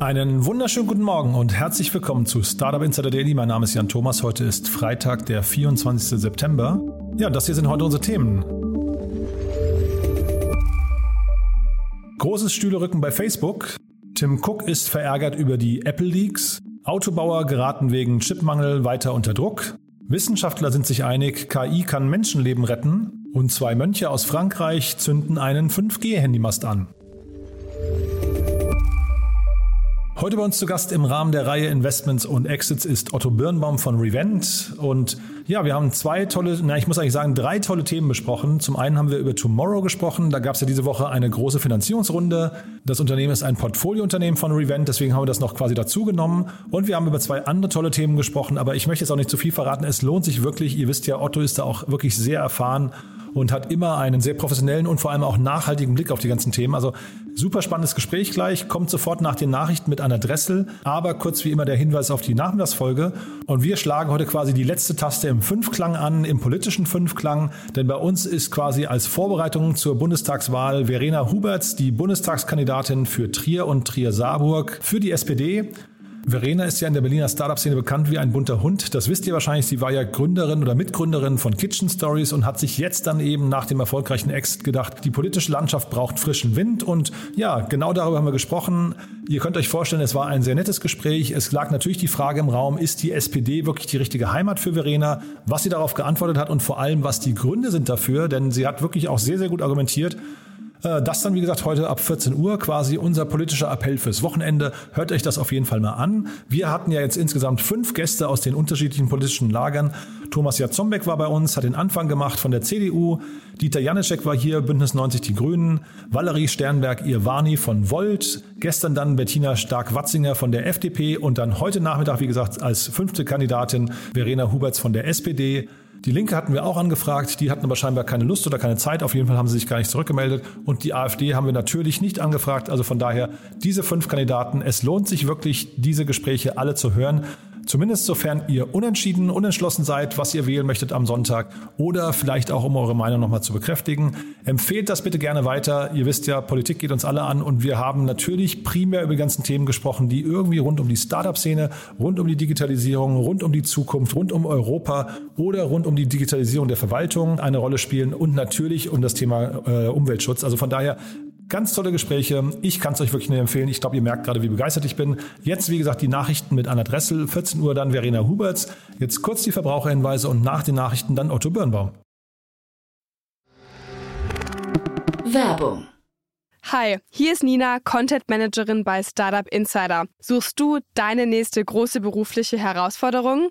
Einen wunderschönen guten Morgen und herzlich willkommen zu Startup Insider Daily. Mein Name ist Jan Thomas. Heute ist Freitag, der 24. September. Ja, das hier sind heute unsere Themen. Großes Stühlerücken bei Facebook. Tim Cook ist verärgert über die Apple Leaks. Autobauer geraten wegen Chipmangel weiter unter Druck. Wissenschaftler sind sich einig, KI kann Menschenleben retten. Und zwei Mönche aus Frankreich zünden einen 5G-Handymast an. Heute bei uns zu Gast im Rahmen der Reihe Investments und Exits ist Otto Birnbaum von Revent. Und ja, wir haben zwei tolle, na, ich muss eigentlich sagen, drei tolle Themen besprochen. Zum einen haben wir über Tomorrow gesprochen. Da gab es ja diese Woche eine große Finanzierungsrunde. Das Unternehmen ist ein Portfoliounternehmen von Revent, deswegen haben wir das noch quasi dazu genommen. Und wir haben über zwei andere tolle Themen gesprochen, aber ich möchte jetzt auch nicht zu viel verraten. Es lohnt sich wirklich. Ihr wisst ja, Otto ist da auch wirklich sehr erfahren und hat immer einen sehr professionellen und vor allem auch nachhaltigen Blick auf die ganzen Themen. Also super spannendes Gespräch gleich, kommt sofort nach den Nachrichten mit einer Dressel, aber kurz wie immer der Hinweis auf die Nachmittagsfolge. Und wir schlagen heute quasi die letzte Taste im Fünfklang an, im politischen Fünfklang, denn bei uns ist quasi als Vorbereitung zur Bundestagswahl Verena Huberts, die Bundestagskandidatin für Trier und Trier-Saarburg für die SPD. Verena ist ja in der Berliner Startup-Szene bekannt wie ein bunter Hund. Das wisst ihr wahrscheinlich. Sie war ja Gründerin oder Mitgründerin von Kitchen Stories und hat sich jetzt dann eben nach dem erfolgreichen Exit gedacht, die politische Landschaft braucht frischen Wind. Und ja, genau darüber haben wir gesprochen. Ihr könnt euch vorstellen, es war ein sehr nettes Gespräch. Es lag natürlich die Frage im Raum, ist die SPD wirklich die richtige Heimat für Verena? Was sie darauf geantwortet hat und vor allem, was die Gründe sind dafür. Denn sie hat wirklich auch sehr, sehr gut argumentiert. Äh, das dann, wie gesagt, heute ab 14 Uhr quasi unser politischer Appell fürs Wochenende. Hört euch das auf jeden Fall mal an. Wir hatten ja jetzt insgesamt fünf Gäste aus den unterschiedlichen politischen Lagern. Thomas Jatzombeck war bei uns, hat den Anfang gemacht von der CDU. Dieter Janischek war hier, Bündnis 90 Die Grünen. Valerie Sternberg-Irvani von Volt. Gestern dann Bettina Stark-Watzinger von der FDP und dann heute Nachmittag, wie gesagt, als fünfte Kandidatin Verena Huberts von der SPD. Die Linke hatten wir auch angefragt, die hatten aber scheinbar keine Lust oder keine Zeit. Auf jeden Fall haben sie sich gar nicht zurückgemeldet. Und die AfD haben wir natürlich nicht angefragt. Also von daher, diese fünf Kandidaten, es lohnt sich wirklich, diese Gespräche alle zu hören. Zumindest sofern ihr unentschieden, unentschlossen seid, was ihr wählen möchtet am Sonntag oder vielleicht auch, um eure Meinung nochmal zu bekräftigen. Empfehlt das bitte gerne weiter. Ihr wisst ja, Politik geht uns alle an und wir haben natürlich primär über die ganzen Themen gesprochen, die irgendwie rund um die Startup-Szene, rund um die Digitalisierung, rund um die Zukunft, rund um Europa oder rund um die Digitalisierung der Verwaltung eine Rolle spielen und natürlich um das Thema äh, Umweltschutz. Also von daher Ganz tolle Gespräche. Ich kann es euch wirklich nur empfehlen. Ich glaube, ihr merkt gerade, wie begeistert ich bin. Jetzt, wie gesagt, die Nachrichten mit Anna Dressel. 14 Uhr dann Verena Huberts. Jetzt kurz die Verbraucherhinweise und nach den Nachrichten dann Otto Birnbaum. Werbung. Hi, hier ist Nina, Content Managerin bei Startup Insider. Suchst du deine nächste große berufliche Herausforderung?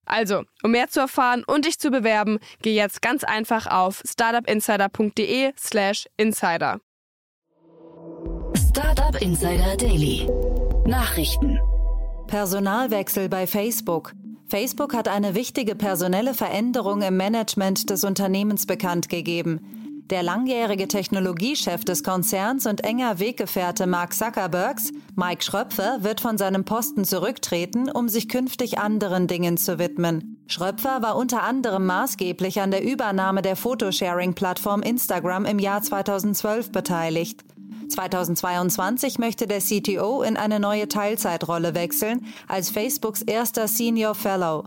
Also, um mehr zu erfahren und dich zu bewerben, geh jetzt ganz einfach auf startupinsider.de/slash insider. Startup Insider Daily. Nachrichten. Personalwechsel bei Facebook. Facebook hat eine wichtige personelle Veränderung im Management des Unternehmens bekannt gegeben. Der langjährige Technologiechef des Konzerns und enger Weggefährte Mark Zuckerbergs, Mike Schröpfer, wird von seinem Posten zurücktreten, um sich künftig anderen Dingen zu widmen. Schröpfer war unter anderem maßgeblich an der Übernahme der Photosharing-Plattform Instagram im Jahr 2012 beteiligt. 2022 möchte der CTO in eine neue Teilzeitrolle wechseln, als Facebooks erster Senior Fellow.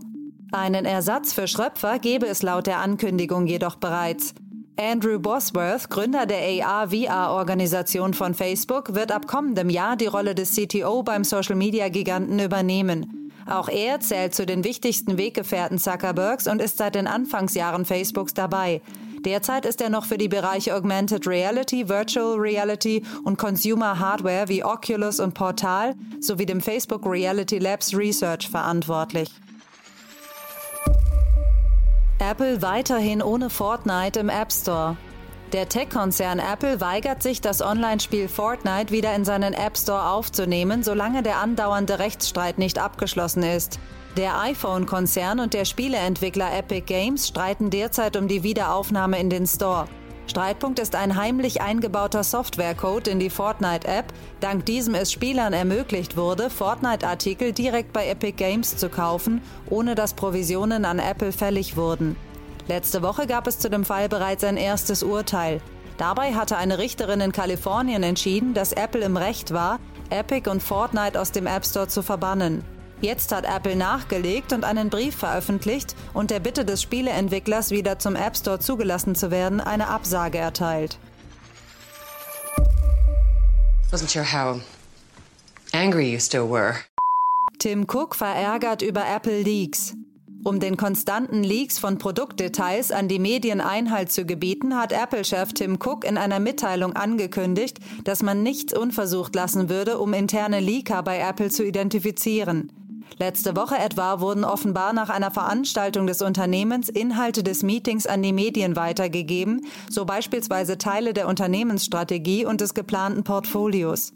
Einen Ersatz für Schröpfer gebe es laut der Ankündigung jedoch bereits. Andrew Bosworth, Gründer der AR-VR-Organisation von Facebook, wird ab kommendem Jahr die Rolle des CTO beim Social-Media-Giganten übernehmen. Auch er zählt zu den wichtigsten Weggefährten Zuckerbergs und ist seit den Anfangsjahren Facebooks dabei. Derzeit ist er noch für die Bereiche Augmented Reality, Virtual Reality und Consumer Hardware wie Oculus und Portal sowie dem Facebook Reality Labs Research verantwortlich. Apple weiterhin ohne Fortnite im App Store. Der Tech-Konzern Apple weigert sich, das Online-Spiel Fortnite wieder in seinen App Store aufzunehmen, solange der andauernde Rechtsstreit nicht abgeschlossen ist. Der iPhone-Konzern und der Spieleentwickler Epic Games streiten derzeit um die Wiederaufnahme in den Store. Streitpunkt ist ein heimlich eingebauter Softwarecode in die Fortnite-App, dank diesem es Spielern ermöglicht wurde, Fortnite-Artikel direkt bei Epic Games zu kaufen, ohne dass Provisionen an Apple fällig wurden. Letzte Woche gab es zu dem Fall bereits ein erstes Urteil. Dabei hatte eine Richterin in Kalifornien entschieden, dass Apple im Recht war, Epic und Fortnite aus dem App Store zu verbannen. Jetzt hat Apple nachgelegt und einen Brief veröffentlicht und der Bitte des Spieleentwicklers, wieder zum App Store zugelassen zu werden, eine Absage erteilt. Wasn't sure how angry you still were. Tim Cook verärgert über Apple Leaks. Um den konstanten Leaks von Produktdetails an die Medien Einhalt zu gebieten, hat Apple-Chef Tim Cook in einer Mitteilung angekündigt, dass man nichts unversucht lassen würde, um interne Leaker bei Apple zu identifizieren. Letzte Woche etwa wurden offenbar nach einer Veranstaltung des Unternehmens Inhalte des Meetings an die Medien weitergegeben, so beispielsweise Teile der Unternehmensstrategie und des geplanten Portfolios.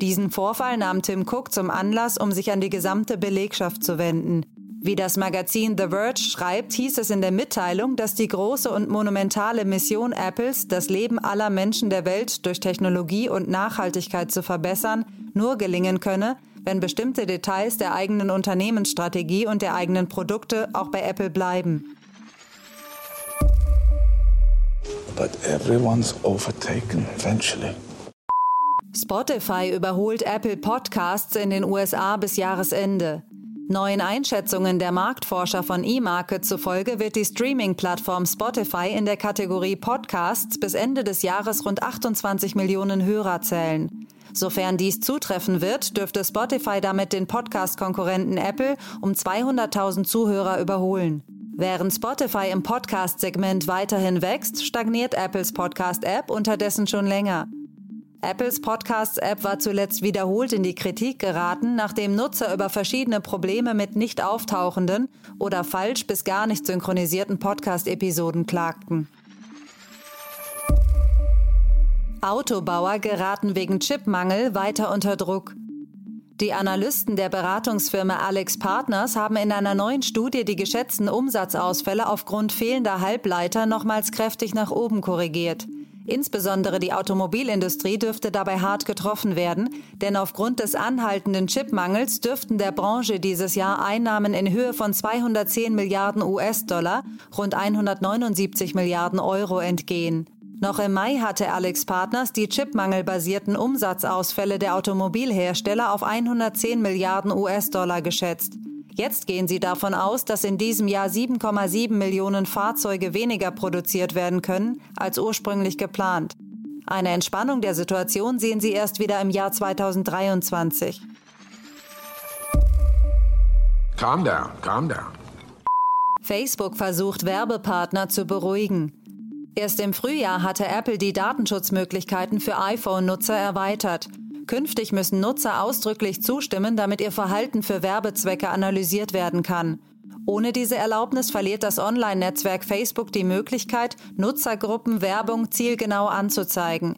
Diesen Vorfall nahm Tim Cook zum Anlass, um sich an die gesamte Belegschaft zu wenden. Wie das Magazin The Verge schreibt, hieß es in der Mitteilung, dass die große und monumentale Mission Apples, das Leben aller Menschen der Welt durch Technologie und Nachhaltigkeit zu verbessern, nur gelingen könne, wenn bestimmte Details der eigenen Unternehmensstrategie und der eigenen Produkte auch bei Apple bleiben. But everyone's overtaken eventually. Spotify überholt Apple Podcasts in den USA bis Jahresende. Neuen Einschätzungen der Marktforscher von eMarket zufolge wird die Streaming-Plattform Spotify in der Kategorie Podcasts bis Ende des Jahres rund 28 Millionen Hörer zählen. Sofern dies zutreffen wird, dürfte Spotify damit den Podcast-Konkurrenten Apple um 200.000 Zuhörer überholen. Während Spotify im Podcast-Segment weiterhin wächst, stagniert Apples Podcast-App unterdessen schon länger. Apples Podcasts-App war zuletzt wiederholt in die Kritik geraten, nachdem Nutzer über verschiedene Probleme mit nicht auftauchenden oder falsch bis gar nicht synchronisierten Podcast-Episoden klagten. Autobauer geraten wegen Chipmangel weiter unter Druck. Die Analysten der Beratungsfirma Alex Partners haben in einer neuen Studie die geschätzten Umsatzausfälle aufgrund fehlender Halbleiter nochmals kräftig nach oben korrigiert. Insbesondere die Automobilindustrie dürfte dabei hart getroffen werden, denn aufgrund des anhaltenden Chipmangels dürften der Branche dieses Jahr Einnahmen in Höhe von 210 Milliarden US-Dollar, rund 179 Milliarden Euro entgehen. Noch im Mai hatte Alex Partners die chipmangelbasierten Umsatzausfälle der Automobilhersteller auf 110 Milliarden US-Dollar geschätzt. Jetzt gehen sie davon aus, dass in diesem Jahr 7,7 Millionen Fahrzeuge weniger produziert werden können als ursprünglich geplant. Eine Entspannung der Situation sehen sie erst wieder im Jahr 2023. Calm down, calm down. Facebook versucht Werbepartner zu beruhigen. Erst im Frühjahr hatte Apple die Datenschutzmöglichkeiten für iPhone-Nutzer erweitert. Künftig müssen Nutzer ausdrücklich zustimmen, damit ihr Verhalten für Werbezwecke analysiert werden kann. Ohne diese Erlaubnis verliert das Online-Netzwerk Facebook die Möglichkeit, Nutzergruppen Werbung zielgenau anzuzeigen.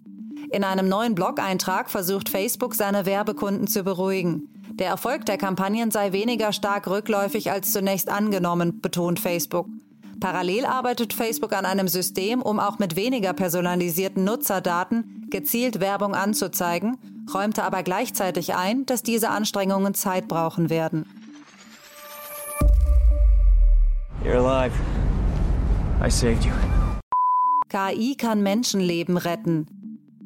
In einem neuen Blog-Eintrag versucht Facebook, seine Werbekunden zu beruhigen. Der Erfolg der Kampagnen sei weniger stark rückläufig als zunächst angenommen, betont Facebook. Parallel arbeitet Facebook an einem System, um auch mit weniger personalisierten Nutzerdaten gezielt Werbung anzuzeigen, räumte aber gleichzeitig ein, dass diese Anstrengungen Zeit brauchen werden. You're alive. I saved you. KI kann Menschenleben retten.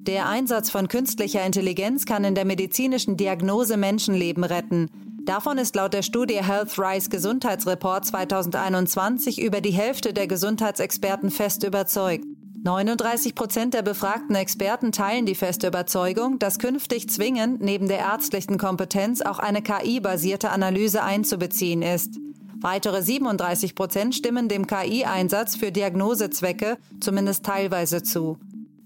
Der Einsatz von künstlicher Intelligenz kann in der medizinischen Diagnose Menschenleben retten. Davon ist laut der Studie Health Rise Gesundheitsreport 2021 über die Hälfte der Gesundheitsexperten fest überzeugt. 39 Prozent der befragten Experten teilen die feste Überzeugung, dass künftig zwingend neben der ärztlichen Kompetenz auch eine KI-basierte Analyse einzubeziehen ist. Weitere 37 Prozent stimmen dem KI-Einsatz für Diagnosezwecke zumindest teilweise zu.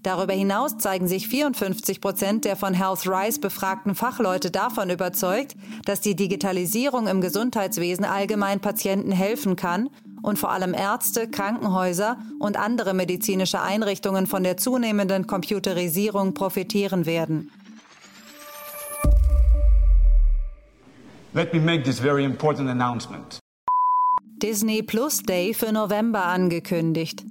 Darüber hinaus zeigen sich 54 Prozent der von Health Rise befragten Fachleute davon überzeugt, dass die Digitalisierung im Gesundheitswesen allgemein Patienten helfen kann und vor allem Ärzte, Krankenhäuser und andere medizinische Einrichtungen von der zunehmenden Computerisierung profitieren werden. Let me make this very important announcement. Disney Plus Day für November angekündigt.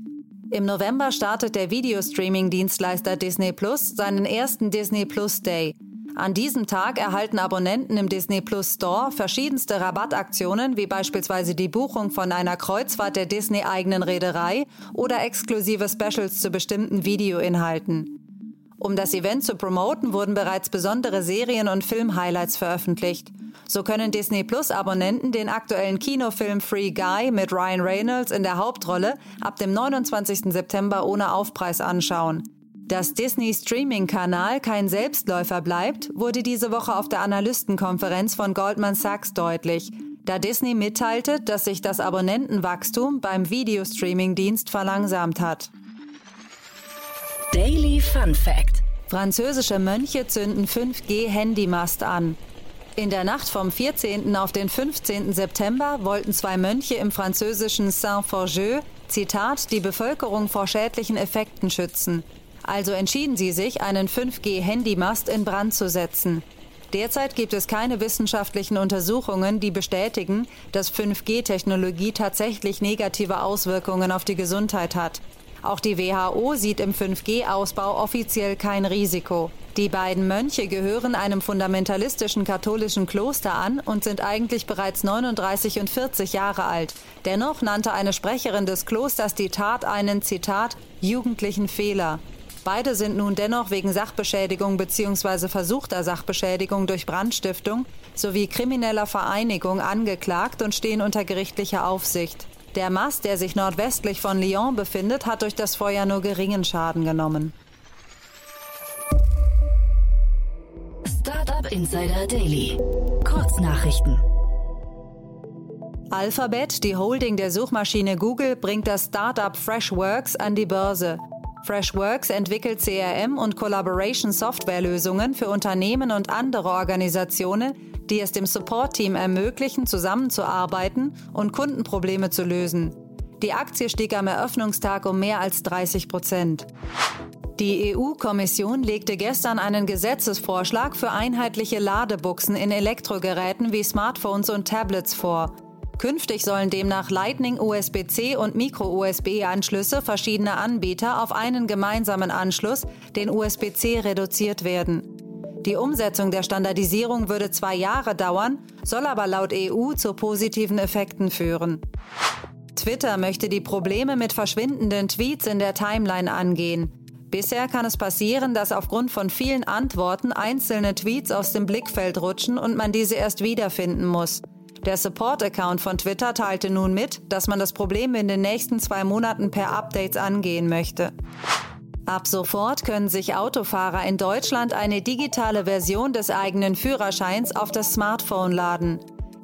Im November startet der Videostreaming-Dienstleister Disney Plus seinen ersten Disney Plus Day. An diesem Tag erhalten Abonnenten im Disney Plus Store verschiedenste Rabattaktionen, wie beispielsweise die Buchung von einer Kreuzfahrt der Disney-eigenen Reederei oder exklusive Specials zu bestimmten Videoinhalten. Um das Event zu promoten, wurden bereits besondere Serien- und Film-Highlights veröffentlicht. So können Disney Plus Abonnenten den aktuellen Kinofilm Free Guy mit Ryan Reynolds in der Hauptrolle ab dem 29. September ohne Aufpreis anschauen. Dass Disney Streaming-Kanal kein Selbstläufer bleibt, wurde diese Woche auf der Analystenkonferenz von Goldman Sachs deutlich, da Disney mitteilte, dass sich das Abonnentenwachstum beim Videostreaming-Dienst verlangsamt hat. Daily Fun Fact: Französische Mönche zünden 5G-Handymast an. In der Nacht vom 14. auf den 15. September wollten zwei Mönche im französischen Saint-Forgeux, Zitat, die Bevölkerung vor schädlichen Effekten schützen. Also entschieden sie sich, einen 5G-Handymast in Brand zu setzen. Derzeit gibt es keine wissenschaftlichen Untersuchungen, die bestätigen, dass 5G-Technologie tatsächlich negative Auswirkungen auf die Gesundheit hat. Auch die WHO sieht im 5G-Ausbau offiziell kein Risiko. Die beiden Mönche gehören einem fundamentalistischen katholischen Kloster an und sind eigentlich bereits 39 und 40 Jahre alt. Dennoch nannte eine Sprecherin des Klosters die Tat einen, Zitat, jugendlichen Fehler. Beide sind nun dennoch wegen Sachbeschädigung bzw. versuchter Sachbeschädigung durch Brandstiftung sowie krimineller Vereinigung angeklagt und stehen unter gerichtlicher Aufsicht. Der Mast, der sich nordwestlich von Lyon befindet, hat durch das Feuer nur geringen Schaden genommen. Startup Insider Daily. Kurznachrichten. Alphabet, die Holding der Suchmaschine Google, bringt das Startup Freshworks an die Börse. Freshworks entwickelt CRM und Collaboration Softwarelösungen für Unternehmen und andere Organisationen, die es dem Support-Team ermöglichen, zusammenzuarbeiten und Kundenprobleme zu lösen. Die Aktie stieg am Eröffnungstag um mehr als 30 Prozent. Die EU-Kommission legte gestern einen Gesetzesvorschlag für einheitliche Ladebuchsen in Elektrogeräten wie Smartphones und Tablets vor. Künftig sollen demnach Lightning, USB-C und Micro-USB-Anschlüsse verschiedener Anbieter auf einen gemeinsamen Anschluss, den USB-C, reduziert werden. Die Umsetzung der Standardisierung würde zwei Jahre dauern, soll aber laut EU zu positiven Effekten führen. Twitter möchte die Probleme mit verschwindenden Tweets in der Timeline angehen. Bisher kann es passieren, dass aufgrund von vielen Antworten einzelne Tweets aus dem Blickfeld rutschen und man diese erst wiederfinden muss. Der Support-Account von Twitter teilte nun mit, dass man das Problem in den nächsten zwei Monaten per Updates angehen möchte. Ab sofort können sich Autofahrer in Deutschland eine digitale Version des eigenen Führerscheins auf das Smartphone laden.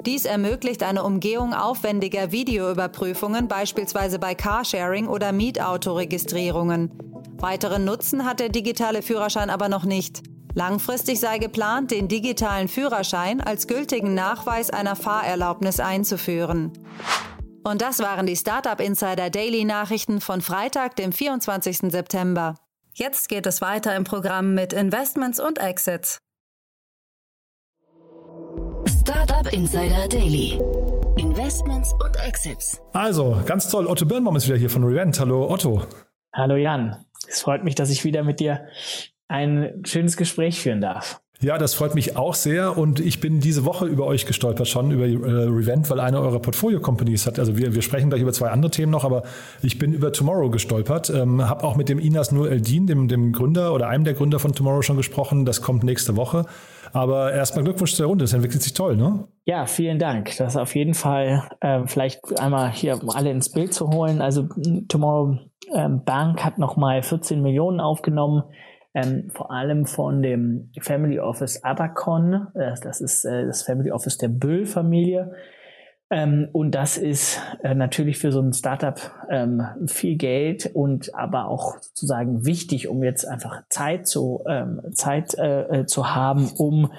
Dies ermöglicht eine Umgehung aufwendiger Videoüberprüfungen, beispielsweise bei Carsharing oder Mietautoregistrierungen. Weiteren Nutzen hat der digitale Führerschein aber noch nicht. Langfristig sei geplant, den digitalen Führerschein als gültigen Nachweis einer Fahrerlaubnis einzuführen. Und das waren die Startup Insider Daily Nachrichten von Freitag, dem 24. September. Jetzt geht es weiter im Programm mit Investments und Exits. Startup Insider Daily. Investments und Exits. Also, ganz toll. Otto Birnbaum ist wieder hier von Revent. Hallo, Otto. Hallo, Jan. Es freut mich, dass ich wieder mit dir ein schönes Gespräch führen darf. Ja, das freut mich auch sehr und ich bin diese Woche über euch gestolpert schon, über äh, Revent, weil eine eurer Portfolio-Companies hat, also wir, wir sprechen gleich über zwei andere Themen noch, aber ich bin über Tomorrow gestolpert, ähm, habe auch mit dem Inas Nur Eldin, dem, dem Gründer oder einem der Gründer von Tomorrow schon gesprochen, das kommt nächste Woche. Aber erstmal Glückwunsch zur Runde, das entwickelt sich toll, ne? Ja, vielen Dank. Das ist auf jeden Fall äh, vielleicht einmal hier, alle ins Bild zu holen. Also Tomorrow ähm, Bank hat nochmal 14 Millionen aufgenommen, ähm, vor allem von dem Family Office Abacon. Äh, das ist äh, das Family Office der Böll-Familie. Ähm, und das ist äh, natürlich für so ein Startup ähm, viel Geld und aber auch sozusagen wichtig, um jetzt einfach Zeit zu, ähm, Zeit äh, äh, zu haben, um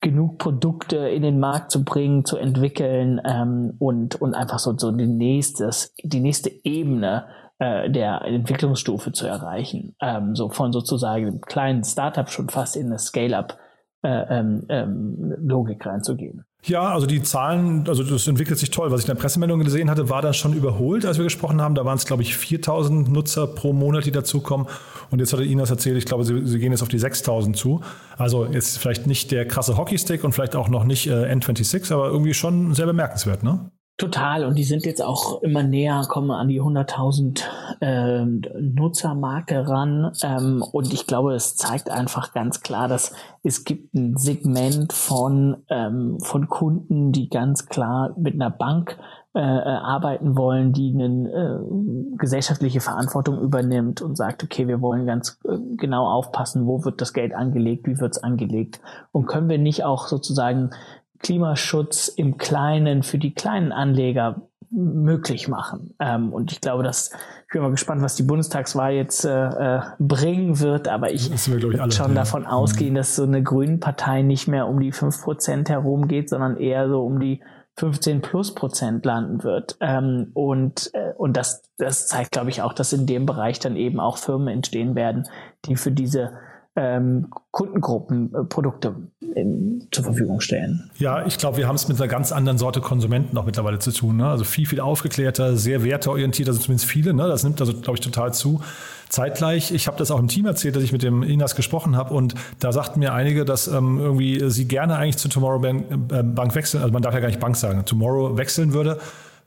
genug Produkte in den Markt zu bringen, zu entwickeln ähm, und, und einfach so, so die, nächstes, die nächste Ebene äh, der Entwicklungsstufe zu erreichen. Ähm, so von sozusagen einem kleinen Startup schon fast in eine Scale-up äh, ähm, ähm, Logik reinzugehen. Ja, also die Zahlen, also das entwickelt sich toll. Was ich in der Pressemeldung gesehen hatte, war dann schon überholt, als wir gesprochen haben. Da waren es, glaube ich, 4000 Nutzer pro Monat, die dazukommen. Und jetzt hat Ihnen das erzählt, ich glaube, sie, sie, gehen jetzt auf die 6000 zu. Also jetzt vielleicht nicht der krasse Hockeystick und vielleicht auch noch nicht äh, N26, aber irgendwie schon sehr bemerkenswert, ne? Total. Und die sind jetzt auch immer näher, kommen an die 100.000 äh, Nutzermarke ran. Ähm, und ich glaube, es zeigt einfach ganz klar, dass es gibt ein Segment von, ähm, von Kunden, die ganz klar mit einer Bank äh, arbeiten wollen, die eine äh, gesellschaftliche Verantwortung übernimmt und sagt, okay, wir wollen ganz äh, genau aufpassen, wo wird das Geld angelegt, wie wird es angelegt und können wir nicht auch sozusagen Klimaschutz im Kleinen für die kleinen Anleger möglich machen. Ähm, und ich glaube, dass ich bin mal gespannt, was die Bundestagswahl jetzt äh, äh bringen wird, aber ich würde schon ja. davon ausgehen, mhm. dass so eine Grünen Partei nicht mehr um die fünf Prozent herumgeht, sondern eher so um die 15 plus Prozent landen wird. Ähm, und äh, und das, das zeigt, glaube ich, auch, dass in dem Bereich dann eben auch Firmen entstehen werden, die für diese ähm, Kundengruppen äh, Produkte in, zur Verfügung stellen. Ja, ich glaube, wir haben es mit einer ganz anderen Sorte Konsumenten auch mittlerweile zu tun. Ne? Also viel, viel aufgeklärter, sehr werteorientiert, also zumindest viele. Ne? Das nimmt also, glaube ich, total zu. Zeitgleich, ich habe das auch im Team erzählt, dass ich mit dem Inas gesprochen habe und da sagten mir einige, dass ähm, irgendwie sie gerne eigentlich zu Tomorrow Bank, äh, Bank wechseln, also man darf ja gar nicht Bank sagen, Tomorrow wechseln würde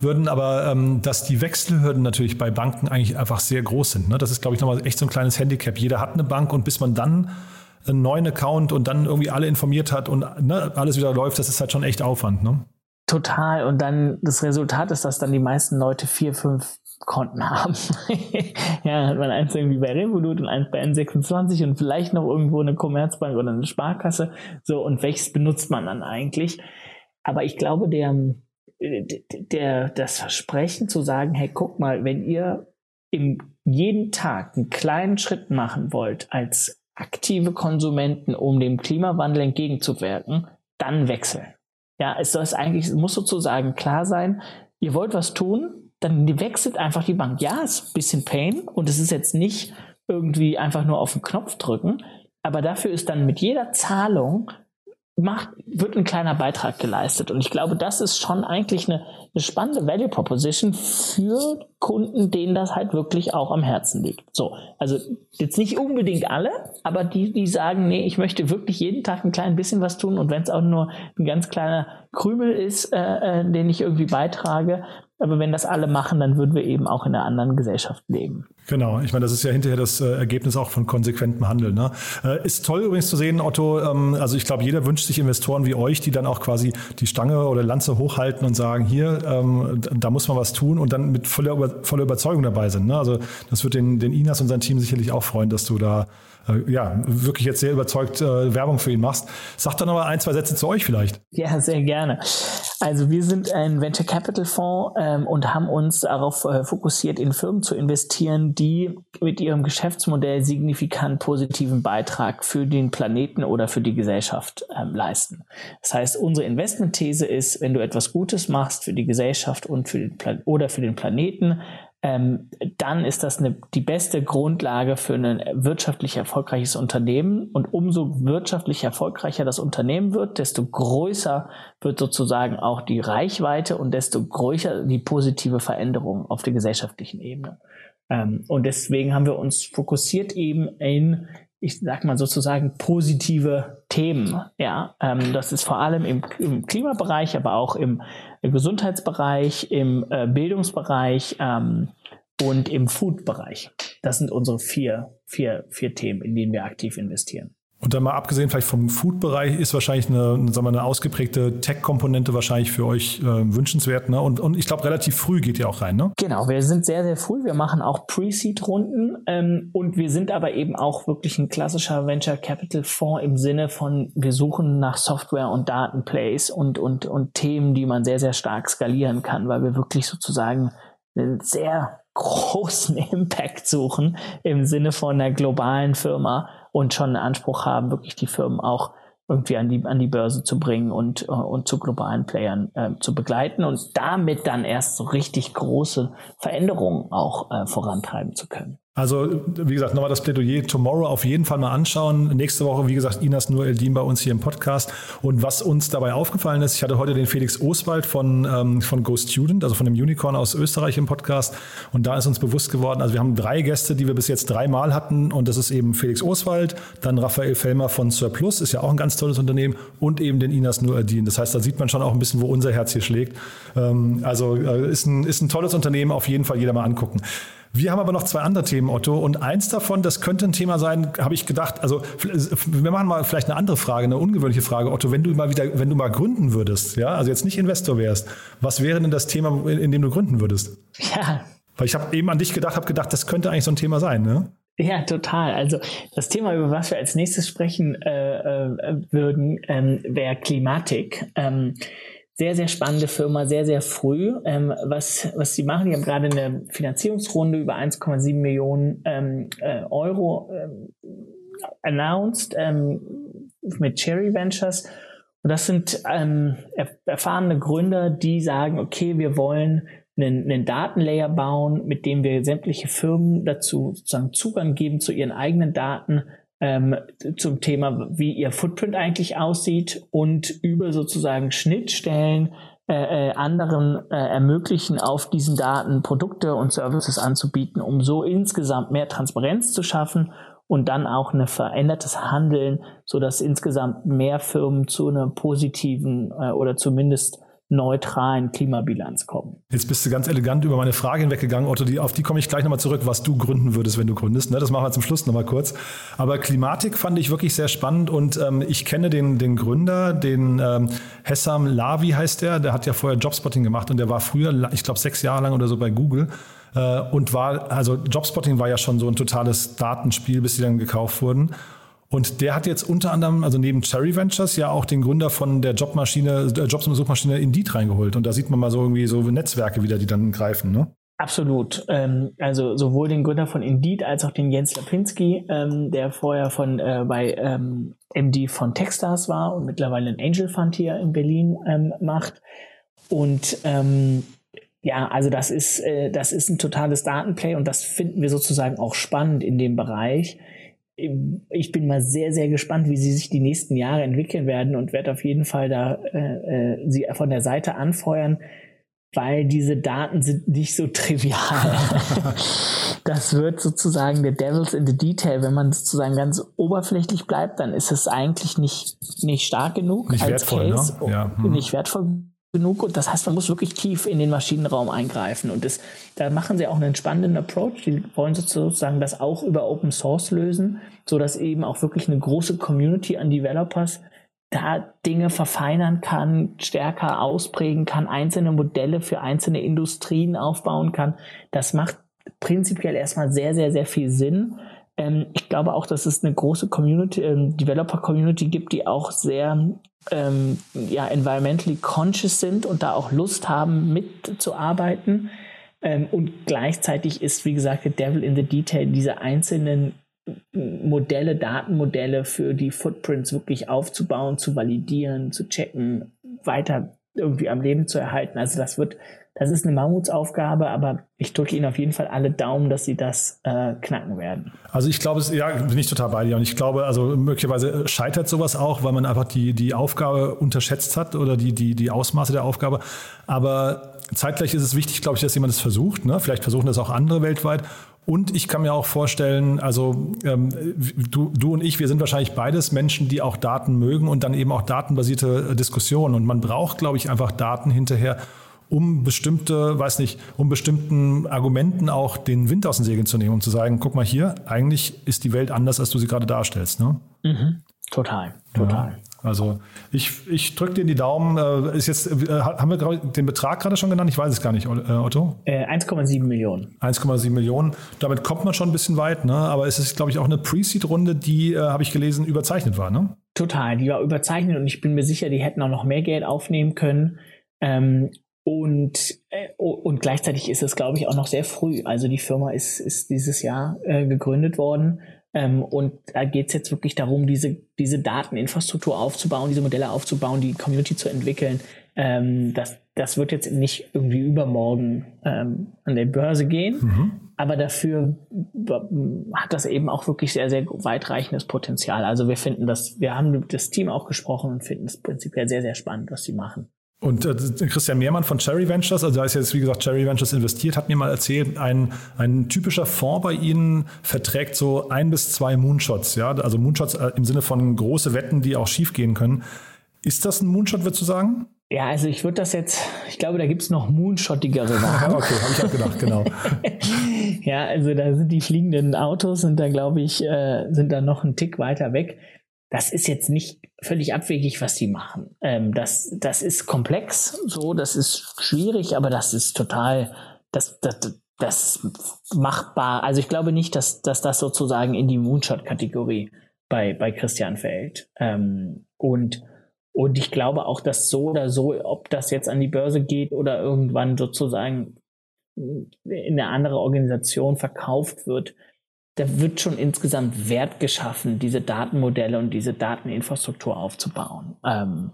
würden, aber ähm, dass die Wechselhürden natürlich bei Banken eigentlich einfach sehr groß sind. Ne? Das ist, glaube ich, nochmal echt so ein kleines Handicap. Jeder hat eine Bank und bis man dann einen neuen Account und dann irgendwie alle informiert hat und ne, alles wieder läuft, das ist halt schon echt Aufwand. Ne? Total. Und dann das Resultat ist, dass dann die meisten Leute vier, fünf Konten haben. ja, hat man eins irgendwie bei Revolut und eins bei N26 und vielleicht noch irgendwo eine Commerzbank oder eine Sparkasse. So, und welches benutzt man dann eigentlich? Aber ich glaube, der, der, das Versprechen zu sagen, hey, guck mal, wenn ihr im, jeden Tag einen kleinen Schritt machen wollt als aktive Konsumenten, um dem Klimawandel entgegenzuwirken, dann wechseln. Ja, es soll eigentlich, muss sozusagen klar sein, ihr wollt was tun, dann wechselt einfach die Bank. Ja, es ist ein bisschen Pain und es ist jetzt nicht irgendwie einfach nur auf den Knopf drücken, aber dafür ist dann mit jeder Zahlung macht, wird ein kleiner Beitrag geleistet. Und ich glaube, das ist schon eigentlich eine, eine spannende Value Proposition für Kunden, denen das halt wirklich auch am Herzen liegt. So, also jetzt nicht unbedingt alle, aber die, die sagen, nee, ich möchte wirklich jeden Tag ein klein bisschen was tun und wenn es auch nur ein ganz kleiner Krümel ist, äh, äh, den ich irgendwie beitrage, aber wenn das alle machen, dann würden wir eben auch in einer anderen Gesellschaft leben. Genau, ich meine, das ist ja hinterher das äh, Ergebnis auch von konsequentem Handeln. Ne? Äh, ist toll übrigens zu sehen, Otto. Ähm, also ich glaube, jeder wünscht sich Investoren wie euch, die dann auch quasi die Stange oder Lanze hochhalten und sagen, hier, ähm, da muss man was tun und dann mit voller, voller Überzeugung dabei sind. Ne? Also das wird den, den Inas und sein Team sicherlich auch freuen, dass du da äh, ja, wirklich jetzt sehr überzeugt äh, Werbung für ihn machst. Sag noch mal ein, zwei Sätze zu euch vielleicht. Ja, sehr gerne. Also wir sind ein Venture Capital Fonds ähm, und haben uns darauf äh, fokussiert, in Firmen zu investieren, die mit ihrem Geschäftsmodell signifikant positiven Beitrag für den Planeten oder für die Gesellschaft ähm, leisten. Das heißt, unsere Investmentthese ist, wenn du etwas Gutes machst für die Gesellschaft und für den Plan oder für den Planeten, ähm, dann ist das eine, die beste Grundlage für ein wirtschaftlich erfolgreiches Unternehmen. Und umso wirtschaftlich erfolgreicher das Unternehmen wird, desto größer wird sozusagen auch die Reichweite und desto größer die positive Veränderung auf der gesellschaftlichen Ebene. Ähm, und deswegen haben wir uns fokussiert eben in ich sag mal sozusagen positive Themen. Ja, ähm, das ist vor allem im, im, Klimabereich, aber auch im, Gesundheitsbereich, im äh, Bildungsbereich ähm, und im Food-Bereich. Das sind unsere vier, vier, vier Themen, in denen wir aktiv investieren. Und dann mal abgesehen vielleicht vom Food-Bereich ist wahrscheinlich eine, sagen wir, eine ausgeprägte Tech-Komponente wahrscheinlich für euch äh, wünschenswert. Ne? Und, und ich glaube, relativ früh geht ihr auch rein. Ne? Genau, wir sind sehr, sehr früh. Wir machen auch Pre-Seed-Runden ähm, und wir sind aber eben auch wirklich ein klassischer Venture Capital Fonds im Sinne von, wir suchen nach Software und Datenplays und, und, und Themen, die man sehr, sehr stark skalieren kann, weil wir wirklich sozusagen sehr großen Impact suchen im Sinne von einer globalen Firma und schon einen Anspruch haben, wirklich die Firmen auch irgendwie an die, an die Börse zu bringen und, äh, und zu globalen Playern äh, zu begleiten und damit dann erst so richtig große Veränderungen auch äh, vorantreiben zu können. Also, wie gesagt, nochmal das Plädoyer Tomorrow auf jeden Fall mal anschauen. Nächste Woche, wie gesagt, Inas Nur Eldin bei uns hier im Podcast. Und was uns dabei aufgefallen ist, ich hatte heute den Felix Oswald von, ähm, von Go Student, also von dem Unicorn aus Österreich im Podcast. Und da ist uns bewusst geworden, also wir haben drei Gäste, die wir bis jetzt dreimal hatten. Und das ist eben Felix Oswald, dann Raphael Fellmer von Surplus, ist ja auch ein ganz tolles Unternehmen, und eben den Inas Nur Eldin. Das heißt, da sieht man schon auch ein bisschen, wo unser Herz hier schlägt. Ähm, also äh, ist, ein, ist ein tolles Unternehmen, auf jeden Fall jeder mal angucken. Wir haben aber noch zwei andere Themen, Otto. Und eins davon, das könnte ein Thema sein, habe ich gedacht. Also wir machen mal vielleicht eine andere Frage, eine ungewöhnliche Frage, Otto. Wenn du mal wieder, wenn du mal gründen würdest, ja, also jetzt nicht Investor wärst, was wäre denn das Thema, in, in dem du gründen würdest? Ja. Weil ich habe eben an dich gedacht, habe gedacht, das könnte eigentlich so ein Thema sein, ne? Ja, total. Also das Thema, über was wir als nächstes sprechen äh, äh, würden, ähm, wäre Klimatik. Ähm, sehr, sehr spannende Firma, sehr, sehr früh. Ähm, was, was sie machen, die haben gerade eine Finanzierungsrunde über 1,7 Millionen ähm, äh, Euro ähm, announced ähm, mit Cherry Ventures. Und das sind ähm, erfahrene Gründer, die sagen, okay, wir wollen einen, einen Datenlayer bauen, mit dem wir sämtliche Firmen dazu sozusagen Zugang geben zu ihren eigenen Daten, ähm, zum Thema, wie ihr Footprint eigentlich aussieht und über sozusagen Schnittstellen äh, äh, anderen äh, ermöglichen, auf diesen Daten Produkte und Services anzubieten, um so insgesamt mehr Transparenz zu schaffen und dann auch ein verändertes Handeln, so dass insgesamt mehr Firmen zu einer positiven äh, oder zumindest neutralen Klimabilanz kommen. Jetzt bist du ganz elegant über meine Frage hinweggegangen, Otto, die, auf die komme ich gleich nochmal zurück, was du gründen würdest, wenn du gründest. Ne? Das machen wir zum Schluss nochmal kurz. Aber Klimatik fand ich wirklich sehr spannend und ähm, ich kenne den, den Gründer, den ähm, Hessam Lavi heißt der, der hat ja vorher Jobspotting gemacht und der war früher, ich glaube, sechs Jahre lang oder so bei Google äh, und war, also Jobspotting war ja schon so ein totales Datenspiel, bis die dann gekauft wurden. Und der hat jetzt unter anderem, also neben Cherry Ventures, ja auch den Gründer von der Jobmaschine, der Jobs- und Suchmaschine Indeed reingeholt. Und da sieht man mal so irgendwie so Netzwerke wieder, die dann greifen, ne? Absolut. Ähm, also sowohl den Gründer von Indeed als auch den Jens Lapinski, ähm, der vorher von äh, bei ähm, MD von Techstars war und mittlerweile einen Angel Fund hier in Berlin ähm, macht. Und ähm, ja, also das ist, äh, das ist ein totales Datenplay und das finden wir sozusagen auch spannend in dem Bereich ich bin mal sehr, sehr gespannt, wie sie sich die nächsten Jahre entwickeln werden und werde auf jeden Fall da äh, äh, sie von der Seite anfeuern, weil diese Daten sind nicht so trivial. das wird sozusagen der Devil's in the Detail. Wenn man sozusagen ganz oberflächlich bleibt, dann ist es eigentlich nicht, nicht stark genug nicht als wertvoll, ne? Case, ne? ja. hm. nicht wertvoll genug. Und das heißt, man muss wirklich tief in den Maschinenraum eingreifen. Und das, da machen sie auch einen spannenden Approach. Die wollen sozusagen das auch über Open Source lösen, so dass eben auch wirklich eine große Community an Developers da Dinge verfeinern kann, stärker ausprägen kann, einzelne Modelle für einzelne Industrien aufbauen kann. Das macht prinzipiell erstmal sehr, sehr, sehr viel Sinn. Ähm, ich glaube auch, dass es eine große Community, ähm, Developer-Community gibt, die auch sehr ähm, ja, environmentally conscious sind und da auch Lust haben, mitzuarbeiten. Ähm, und gleichzeitig ist, wie gesagt, der Devil in the Detail, diese einzelnen Modelle, Datenmodelle für die Footprints wirklich aufzubauen, zu validieren, zu checken, weiter irgendwie am Leben zu erhalten. Also das wird das ist eine Mammutsaufgabe, aber ich drücke Ihnen auf jeden Fall alle Daumen, dass Sie das äh, knacken werden. Also ich glaube, ja, bin ich total bei dir. Und ich glaube, also möglicherweise scheitert sowas auch, weil man einfach die, die Aufgabe unterschätzt hat oder die, die, die Ausmaße der Aufgabe. Aber zeitgleich ist es wichtig, glaube ich, dass jemand es versucht. Ne? Vielleicht versuchen das auch andere weltweit. Und ich kann mir auch vorstellen, also ähm, du, du und ich, wir sind wahrscheinlich beides Menschen, die auch Daten mögen und dann eben auch datenbasierte Diskussionen. Und man braucht, glaube ich, einfach Daten hinterher, um bestimmte, weiß nicht, um bestimmten Argumenten auch den Wind aus den Segeln zu nehmen und zu sagen, guck mal hier, eigentlich ist die Welt anders, als du sie gerade darstellst. Ne? Mhm. Total, total. Ja. Also ich, ich drücke dir die Daumen. Äh, ist jetzt, äh, haben wir den Betrag gerade schon genannt? Ich weiß es gar nicht, äh, Otto. Äh, 1,7 Millionen. 1,7 Millionen. Damit kommt man schon ein bisschen weit, ne? aber es ist, glaube ich, auch eine Pre-Seed-Runde, die, habe ich gelesen, überzeichnet war. Ne? Total, die war überzeichnet und ich bin mir sicher, die hätten auch noch mehr Geld aufnehmen können. Ähm, und, äh, und gleichzeitig ist es, glaube ich, auch noch sehr früh. Also die Firma ist, ist dieses Jahr äh, gegründet worden. Ähm, und da geht es jetzt wirklich darum, diese, diese Dateninfrastruktur aufzubauen, diese Modelle aufzubauen, die Community zu entwickeln. Ähm, das, das wird jetzt nicht irgendwie übermorgen ähm, an der Börse gehen, mhm. aber dafür hat das eben auch wirklich sehr, sehr weitreichendes Potenzial. Also wir finden das, wir haben das Team auch gesprochen und finden es prinzipiell sehr, sehr spannend, was sie machen. Und äh, Christian Mehrmann von Cherry Ventures, also da ist jetzt wie gesagt Cherry Ventures investiert, hat mir mal erzählt, ein, ein typischer Fonds bei Ihnen verträgt so ein bis zwei Moonshots, ja, also Moonshots äh, im Sinne von große Wetten, die auch schief gehen können. Ist das ein Moonshot, würdest du sagen? Ja, also ich würde das jetzt, ich glaube, da gibt es noch moonshottigere Sachen. okay, habe ich auch gedacht, genau. ja, also da sind die fliegenden Autos, sind da, glaube ich, äh, sind da noch einen Tick weiter weg das ist jetzt nicht völlig abwegig, was die machen. Ähm, das, das ist komplex, so, das ist schwierig, aber das ist total, das, das, das machbar. Also ich glaube nicht, dass, dass das sozusagen in die Moonshot-Kategorie bei, bei Christian fällt. Ähm, und, und ich glaube auch, dass so oder so, ob das jetzt an die Börse geht oder irgendwann sozusagen in eine andere Organisation verkauft wird, da wird schon insgesamt Wert geschaffen, diese Datenmodelle und diese Dateninfrastruktur aufzubauen. Ähm,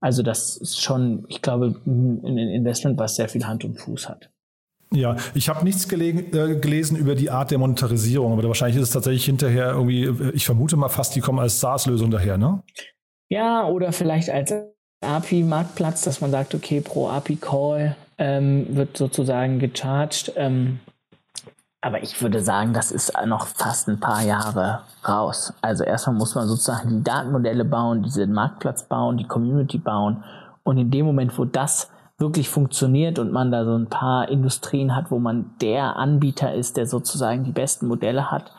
also das ist schon, ich glaube, ein Investment, was sehr viel Hand und Fuß hat. Ja, ich habe nichts äh, gelesen über die Art der Monetarisierung, aber wahrscheinlich ist es tatsächlich hinterher irgendwie, äh, ich vermute mal fast, die kommen als SaaS-Lösung daher, ne? Ja, oder vielleicht als API-Marktplatz, dass man sagt, okay, pro API-Call ähm, wird sozusagen gecharged. Ähm, aber ich würde sagen, das ist noch fast ein paar Jahre raus. Also erstmal muss man sozusagen die Datenmodelle bauen, diesen Marktplatz bauen, die Community bauen. Und in dem Moment, wo das wirklich funktioniert und man da so ein paar Industrien hat, wo man der Anbieter ist, der sozusagen die besten Modelle hat,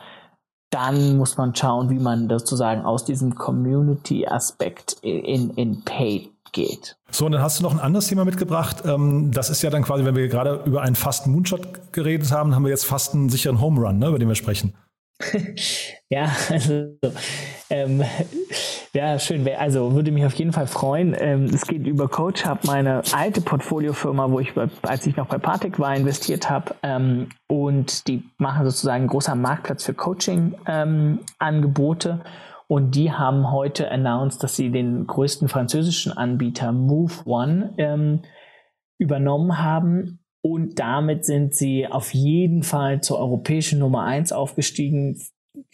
dann muss man schauen, wie man sozusagen aus diesem Community-Aspekt in, in Paid geht. So, und dann hast du noch ein anderes Thema mitgebracht. Ähm, das ist ja dann quasi, wenn wir gerade über einen fast Moonshot geredet haben, haben wir jetzt fast einen sicheren Home Run, ne, über den wir sprechen. ja, also ähm, ja, schön. Also würde mich auf jeden Fall freuen. Ähm, es geht über Coach Hub, meine alte Portfoliofirma, wo ich, als ich noch bei Partec war, investiert habe. Ähm, und die machen sozusagen einen großer Marktplatz für Coaching-Angebote. Ähm, und die haben heute announced, dass sie den größten französischen Anbieter Move One ähm, übernommen haben. Und damit sind sie auf jeden Fall zur europäischen Nummer eins aufgestiegen.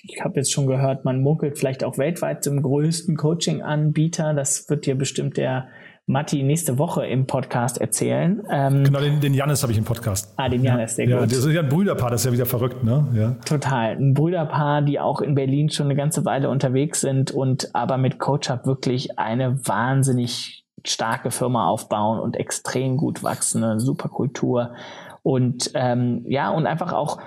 Ich habe jetzt schon gehört, man munkelt vielleicht auch weltweit zum größten Coaching-Anbieter. Das wird dir bestimmt der Matti nächste Woche im Podcast erzählen. Ähm, genau, den, den Janis habe ich im Podcast. Ah, den Janis, sehr ja, gut. Ja, das ist ja ein Brüderpaar, das ist ja wieder verrückt, ne? Ja. Total. Ein Brüderpaar, die auch in Berlin schon eine ganze Weile unterwegs sind und aber mit CoachUp wirklich eine wahnsinnig starke Firma aufbauen und extrem gut wachsende, super Kultur. Und ähm, ja, und einfach auch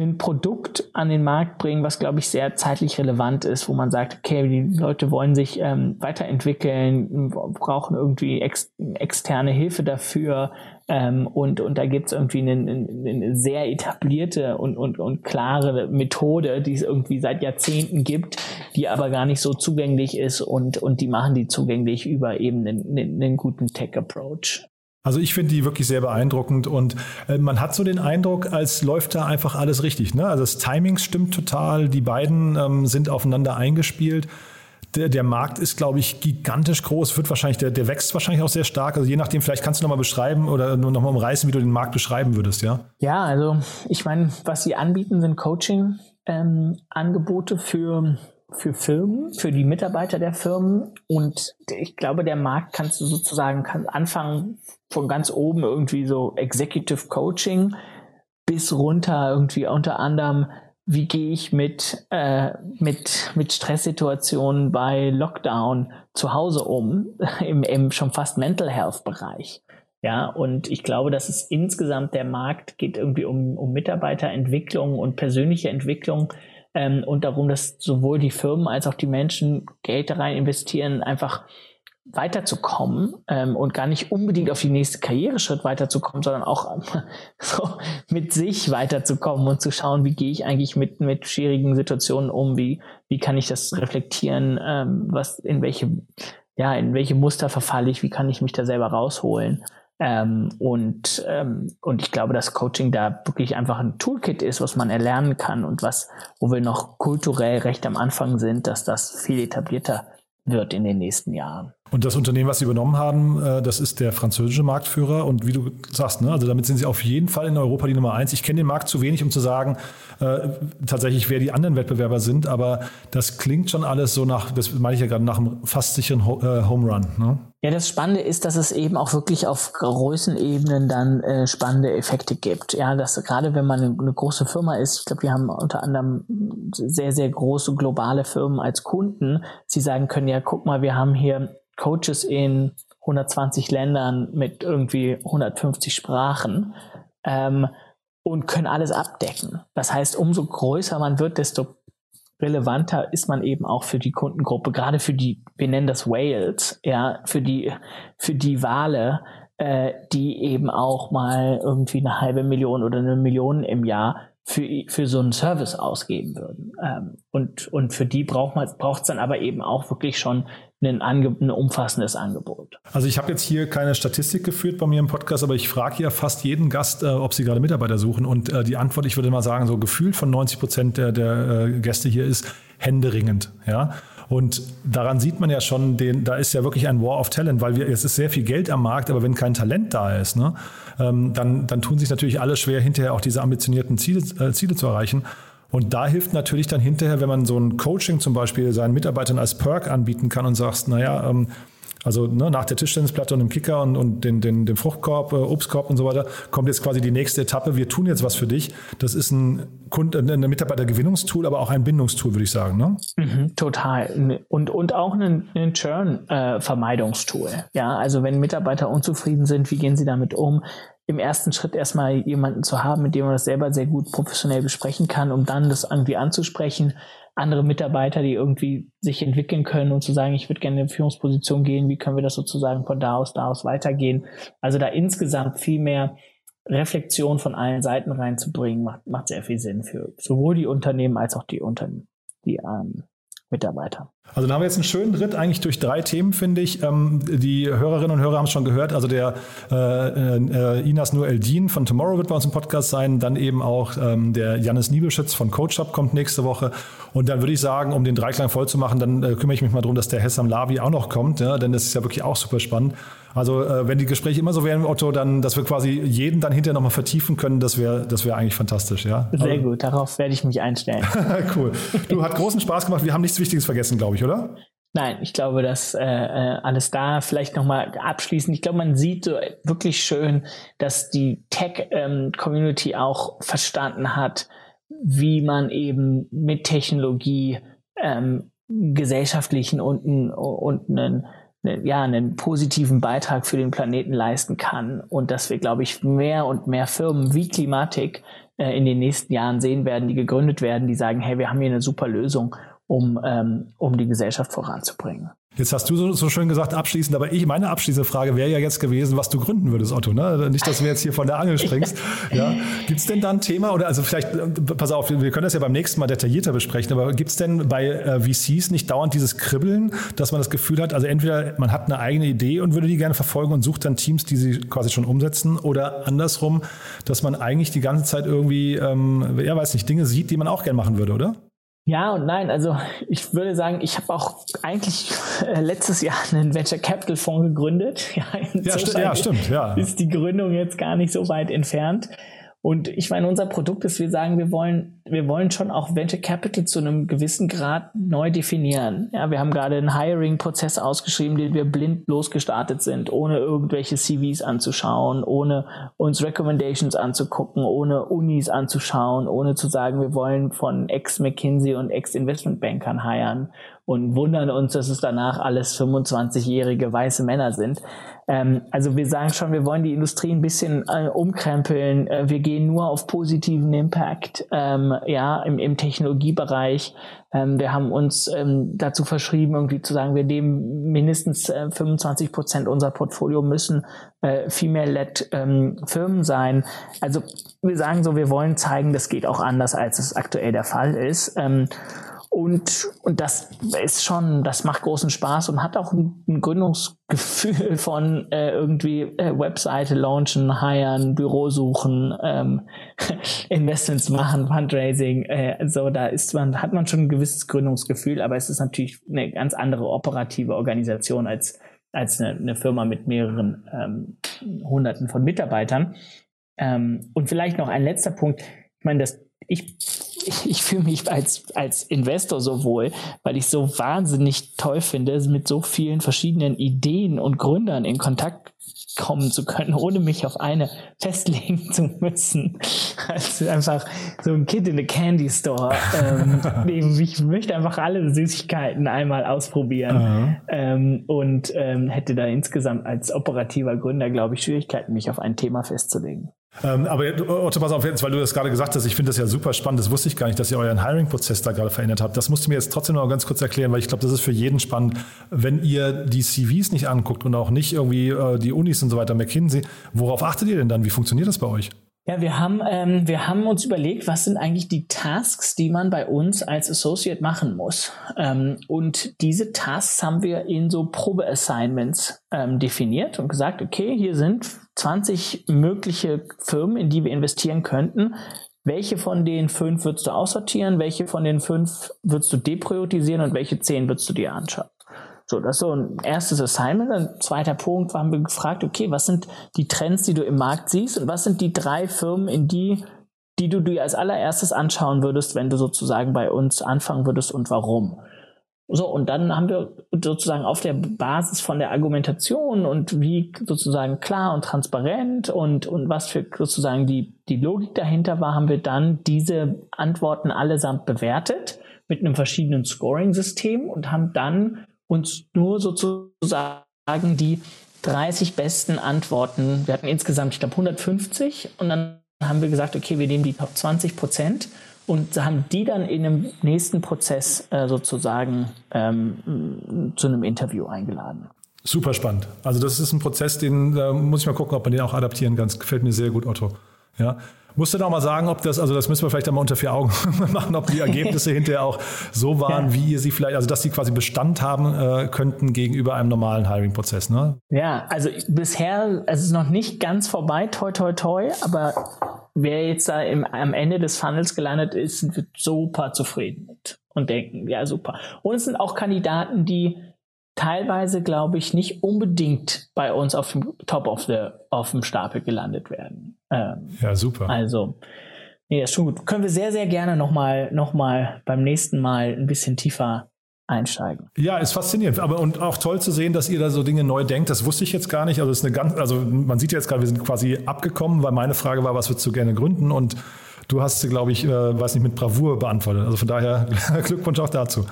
ein Produkt an den Markt bringen, was, glaube ich, sehr zeitlich relevant ist, wo man sagt, okay, die Leute wollen sich ähm, weiterentwickeln, brauchen irgendwie ex externe Hilfe dafür. Ähm, und, und da gibt es irgendwie eine, eine, sehr etablierte und, und, und klare Methode, die es irgendwie seit Jahrzehnten gibt, die aber gar nicht so zugänglich ist und, und die machen die zugänglich über eben einen, einen guten Tech-Approach. Also ich finde die wirklich sehr beeindruckend und äh, man hat so den Eindruck, als läuft da einfach alles richtig. Ne? Also das Timing stimmt total, die beiden ähm, sind aufeinander eingespielt. Der, der Markt ist, glaube ich, gigantisch groß, wird wahrscheinlich, der, der wächst wahrscheinlich auch sehr stark. Also je nachdem, vielleicht kannst du nochmal beschreiben oder nur nochmal umreißen, wie du den Markt beschreiben würdest, ja? Ja, also ich meine, was sie anbieten, sind Coaching-Angebote ähm, für für Firmen, für die Mitarbeiter der Firmen. Und ich glaube, der Markt kannst du sozusagen kann anfangen von ganz oben irgendwie so Executive Coaching bis runter irgendwie unter anderem, wie gehe ich mit, äh, mit, mit Stresssituationen bei Lockdown zu Hause um, im, im schon fast Mental Health Bereich. Ja, und ich glaube, dass es insgesamt der Markt geht irgendwie um, um Mitarbeiterentwicklung und persönliche Entwicklung ähm, und darum, dass sowohl die Firmen als auch die Menschen Geld rein investieren, einfach weiterzukommen ähm, und gar nicht unbedingt auf die nächste Karriereschritt weiterzukommen, sondern auch ähm, so mit sich weiterzukommen und zu schauen, wie gehe ich eigentlich mit mit schwierigen Situationen um, wie wie kann ich das reflektieren, ähm, was in welche ja in welche Muster verfalle ich, wie kann ich mich da selber rausholen ähm, und ähm, und ich glaube, dass Coaching da wirklich einfach ein Toolkit ist, was man erlernen kann und was wo wir noch kulturell recht am Anfang sind, dass das viel etablierter wird in den nächsten Jahren. Und das Unternehmen, was Sie übernommen haben, äh, das ist der französische Marktführer. Und wie du sagst, ne, also damit sind Sie auf jeden Fall in Europa die Nummer eins. Ich kenne den Markt zu wenig, um zu sagen, äh, tatsächlich, wer die anderen Wettbewerber sind. Aber das klingt schon alles so nach, das meine ich ja gerade, nach einem fast sicheren Ho äh, Home Run. Ne? Ja, das Spannende ist, dass es eben auch wirklich auf Größenebenen dann äh, spannende Effekte gibt. Ja, dass gerade wenn man eine, eine große Firma ist, ich glaube, wir haben unter anderem sehr, sehr große globale Firmen als Kunden, sie sagen können, ja, guck mal, wir haben hier Coaches in 120 Ländern mit irgendwie 150 Sprachen ähm, und können alles abdecken. Das heißt, umso größer man wird, desto relevanter ist man eben auch für die Kundengruppe, gerade für die, wir nennen das Whales, ja, für die, für die Wale, äh, die eben auch mal irgendwie eine halbe Million oder eine Million im Jahr für, für so einen Service ausgeben würden. Ähm, und, und für die braucht es dann aber eben auch wirklich schon ein, Ange ein umfassendes Angebot. Also ich habe jetzt hier keine Statistik geführt bei mir im Podcast, aber ich frage ja fast jeden Gast, äh, ob sie gerade Mitarbeiter suchen. Und äh, die Antwort, ich würde mal sagen, so gefühlt von 90 Prozent der, der äh, Gäste hier ist händeringend. Ja. Und daran sieht man ja schon, den, da ist ja wirklich ein War of Talent, weil wir, es ist sehr viel Geld am Markt, aber wenn kein Talent da ist, ne, ähm, dann, dann tun sich natürlich alle schwer, hinterher auch diese ambitionierten Ziele, äh, Ziele zu erreichen. Und da hilft natürlich dann hinterher, wenn man so ein Coaching zum Beispiel seinen Mitarbeitern als Perk anbieten kann und sagst, naja, ähm, also ne, nach der Tischtennisplatte und dem Kicker und, und den, den, dem Fruchtkorb, äh, Obstkorb und so weiter, kommt jetzt quasi die nächste Etappe. Wir tun jetzt was für dich. Das ist ein, Kund, ein Mitarbeitergewinnungstool, aber auch ein Bindungstool, würde ich sagen. Ne? Mhm, total. Und, und auch ein, ein Churn-Vermeidungstool. Äh, ja, also wenn Mitarbeiter unzufrieden sind, wie gehen sie damit um? im ersten Schritt erstmal jemanden zu haben, mit dem man das selber sehr gut professionell besprechen kann, um dann das irgendwie anzusprechen. Andere Mitarbeiter, die irgendwie sich entwickeln können und zu sagen, ich würde gerne in Führungsposition gehen, wie können wir das sozusagen von da aus, da aus weitergehen. Also da insgesamt viel mehr Reflexion von allen Seiten reinzubringen, macht, macht sehr viel Sinn für sowohl die Unternehmen als auch die Unternehmen, die ähm, Mitarbeiter. Also da haben wir jetzt einen schönen Ritt eigentlich durch drei Themen, finde ich. Ähm, die Hörerinnen und Hörer haben es schon gehört. Also der äh, äh, Inas Nur Eldin von Tomorrow wird bei uns im Podcast sein. Dann eben auch ähm, der Jannis Niebelschütz von CoachUp kommt nächste Woche. Und dann würde ich sagen, um den Dreiklang voll zu machen, dann äh, kümmere ich mich mal darum, dass der Hessam Lavi auch noch kommt. Ja? Denn das ist ja wirklich auch super spannend. Also äh, wenn die Gespräche immer so wären, Otto, dann, dass wir quasi jeden dann hinterher nochmal vertiefen können, das wäre das wäre eigentlich fantastisch, ja. Sehr also, gut, darauf werde ich mich einstellen. cool. Du, hat großen Spaß gemacht. Wir haben nichts Wichtiges vergessen, glaube ich, oder? Nein, ich glaube, dass äh, äh alles da vielleicht nochmal abschließend. Ich glaube, man sieht so wirklich schön, dass die Tech-Community ähm, auch verstanden hat, wie man eben mit Technologie ähm, gesellschaftlichen und, und einen ja, einen positiven Beitrag für den Planeten leisten kann und dass wir, glaube ich, mehr und mehr Firmen wie Klimatik äh, in den nächsten Jahren sehen werden, die gegründet werden, die sagen, hey, wir haben hier eine super Lösung, um, ähm, um die Gesellschaft voranzubringen. Jetzt hast du so, so, schön gesagt, abschließend, aber ich, meine abschließende Frage wäre ja jetzt gewesen, was du gründen würdest, Otto. Ne? Nicht, dass du jetzt hier von der Angel springst. ja. Gibt es denn da ein Thema oder also vielleicht, pass auf, wir können das ja beim nächsten Mal detaillierter besprechen, aber gibt es denn bei äh, VCs nicht dauernd dieses Kribbeln, dass man das Gefühl hat, also entweder man hat eine eigene Idee und würde die gerne verfolgen und sucht dann Teams, die sie quasi schon umsetzen oder andersrum, dass man eigentlich die ganze Zeit irgendwie, ähm, ja weiß nicht, Dinge sieht, die man auch gerne machen würde, oder? Ja und nein. Also ich würde sagen, ich habe auch eigentlich äh, letztes Jahr einen Venture Capital Fonds gegründet. Ja, ja, st ja stimmt. Ja. Ist die Gründung jetzt gar nicht so weit entfernt. Und ich meine, unser Produkt ist, wir sagen, wir wollen, wir wollen schon auch Venture Capital zu einem gewissen Grad neu definieren. Ja, wir haben gerade einen Hiring-Prozess ausgeschrieben, den wir blind losgestartet sind, ohne irgendwelche CVs anzuschauen, ohne uns Recommendations anzugucken, ohne Unis anzuschauen, ohne zu sagen, wir wollen von Ex-McKinsey und Ex-Investmentbankern hiren und wundern uns, dass es danach alles 25-jährige weiße Männer sind. Ähm, also wir sagen schon, wir wollen die Industrie ein bisschen äh, umkrempeln. Äh, wir gehen nur auf positiven Impact. Ähm, ja, im, im Technologiebereich. Ähm, wir haben uns ähm, dazu verschrieben, irgendwie zu sagen, wir nehmen mindestens äh, 25 Prozent unser Portfolio müssen äh, female-led ähm, Firmen sein. Also wir sagen so, wir wollen zeigen, das geht auch anders, als es aktuell der Fall ist. Ähm, und, und das ist schon, das macht großen Spaß und hat auch ein, ein Gründungsgefühl von äh, irgendwie äh, Webseite launchen, hiren, Büro suchen, ähm, Investments machen, Fundraising. Äh, so, da ist man, hat man schon ein gewisses Gründungsgefühl, aber es ist natürlich eine ganz andere operative Organisation als, als eine, eine Firma mit mehreren ähm, Hunderten von Mitarbeitern. Ähm, und vielleicht noch ein letzter Punkt. Ich meine, das ich, ich, ich fühle mich als, als Investor so wohl, weil ich so wahnsinnig toll finde, mit so vielen verschiedenen Ideen und Gründern in Kontakt kommen zu können, ohne mich auf eine festlegen zu müssen. Also einfach so ein Kid in a Candy Store. Ähm, ich möchte einfach alle Süßigkeiten einmal ausprobieren ähm, und ähm, hätte da insgesamt als operativer Gründer, glaube ich, Schwierigkeiten, mich auf ein Thema festzulegen. Ähm, aber Otto, pass auf jetzt, weil du das gerade gesagt hast, ich finde das ja super spannend. Das wusste ich gar nicht, dass ihr euren Hiring-Prozess da gerade verändert habt. Das musst du mir jetzt trotzdem noch ganz kurz erklären, weil ich glaube, das ist für jeden spannend. Wenn ihr die CVs nicht anguckt und auch nicht irgendwie äh, die Unis und so weiter, McKinsey, worauf achtet ihr denn dann? Wie funktioniert das bei euch? Ja, wir haben, ähm, wir haben uns überlegt, was sind eigentlich die Tasks, die man bei uns als Associate machen muss. Ähm, und diese Tasks haben wir in so Probe-Assignments ähm, definiert und gesagt, okay, hier sind 20 mögliche Firmen, in die wir investieren könnten. Welche von den fünf würdest du aussortieren? Welche von den fünf würdest du depriorisieren und welche zehn würdest du dir anschauen? So, das ist so ein erstes Assignment. Ein zweiter Punkt haben wir gefragt, okay, was sind die Trends, die du im Markt siehst und was sind die drei Firmen, in die, die du dir als allererstes anschauen würdest, wenn du sozusagen bei uns anfangen würdest und warum? So, und dann haben wir sozusagen auf der Basis von der Argumentation und wie sozusagen klar und transparent und, und was für sozusagen die, die Logik dahinter war, haben wir dann diese Antworten allesamt bewertet mit einem verschiedenen Scoring-System und haben dann uns nur sozusagen die 30 besten Antworten, wir hatten insgesamt, ich glaube, 150 und dann haben wir gesagt, okay, wir nehmen die Top 20 Prozent und haben die dann in einem nächsten Prozess äh, sozusagen ähm, zu einem Interview eingeladen. Super spannend. Also das ist ein Prozess, den da muss ich mal gucken, ob man den auch adaptieren kann. Das gefällt mir sehr gut, Otto. Ja. Musst du noch mal sagen, ob das, also das müssen wir vielleicht einmal unter vier Augen machen, ob die Ergebnisse hinterher auch so waren, ja. wie ihr sie vielleicht, also dass sie quasi Bestand haben äh, könnten gegenüber einem normalen Hiring-Prozess, ne? Ja, also bisher, es ist noch nicht ganz vorbei, toi toi toi, aber wer jetzt da im, am Ende des Funnels gelandet ist, wird super zufrieden mit und denken, ja super. Und es sind auch Kandidaten, die teilweise, glaube ich, nicht unbedingt bei uns auf dem Top of the, auf dem Stapel gelandet werden. Ähm, ja, super. Also, nee, ist schon gut. Können wir sehr, sehr gerne nochmal noch mal beim nächsten Mal ein bisschen tiefer einsteigen. Ja, ist faszinierend. Aber und auch toll zu sehen, dass ihr da so Dinge neu denkt. Das wusste ich jetzt gar nicht. Also, ist eine ganz, also man sieht jetzt gerade, wir sind quasi abgekommen, weil meine Frage war, was würdest du gerne gründen? Und du hast sie, glaube ich, äh, weiß nicht, mit Bravour beantwortet. Also von daher Glückwunsch auch dazu.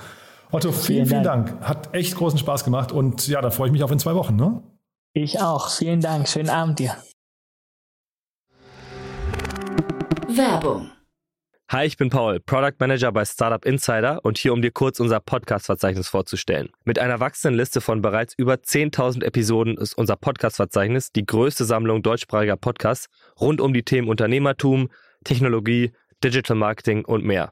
Otto, vielen, vielen Dank. Dank. Hat echt großen Spaß gemacht und ja, da freue ich mich auf in zwei Wochen. Ne? Ich auch. Vielen Dank. Schönen Abend dir. Werbung. Hi, ich bin Paul, Product Manager bei Startup Insider und hier, um dir kurz unser Podcast-Verzeichnis vorzustellen. Mit einer wachsenden Liste von bereits über 10.000 Episoden ist unser Podcast-Verzeichnis die größte Sammlung deutschsprachiger Podcasts rund um die Themen Unternehmertum, Technologie, Digital Marketing und mehr.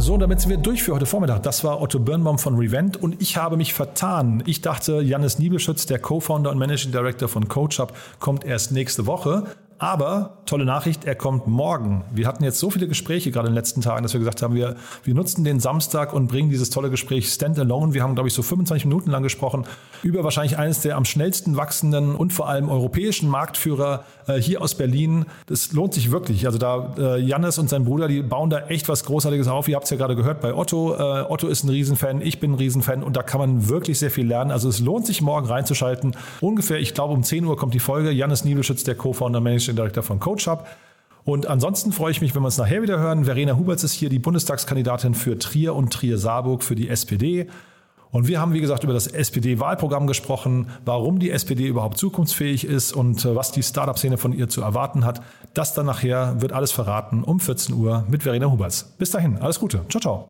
So, damit sind wir durch für heute Vormittag. Das war Otto Birnbaum von Revent und ich habe mich vertan. Ich dachte, Jannis Niebelschütz, der Co-Founder und Managing Director von CoachUp, kommt erst nächste Woche. Aber tolle Nachricht, er kommt morgen. Wir hatten jetzt so viele Gespräche gerade in den letzten Tagen, dass wir gesagt haben, wir, wir nutzen den Samstag und bringen dieses tolle Gespräch Standalone. Wir haben, glaube ich, so 25 Minuten lang gesprochen über wahrscheinlich eines der am schnellsten wachsenden und vor allem europäischen Marktführer äh, hier aus Berlin. Das lohnt sich wirklich. Also da äh, Jannis und sein Bruder, die bauen da echt was Großartiges auf. Ihr habt es ja gerade gehört bei Otto. Äh, Otto ist ein Riesenfan, ich bin ein Riesenfan und da kann man wirklich sehr viel lernen. Also es lohnt sich morgen reinzuschalten. Ungefähr, ich glaube, um 10 Uhr kommt die Folge. Jannis Niebelschütz, der Co-Founder, Managing Director von CoachUp. Und ansonsten freue ich mich, wenn wir uns nachher wieder hören. Verena Huberts ist hier die Bundestagskandidatin für Trier und Trier-Saarburg für die SPD. Und wir haben, wie gesagt, über das SPD-Wahlprogramm gesprochen, warum die SPD überhaupt zukunftsfähig ist und äh, was die Startup-Szene von ihr zu erwarten hat. Das dann nachher wird alles verraten um 14 Uhr mit Verena Huberts. Bis dahin, alles Gute. Ciao, ciao.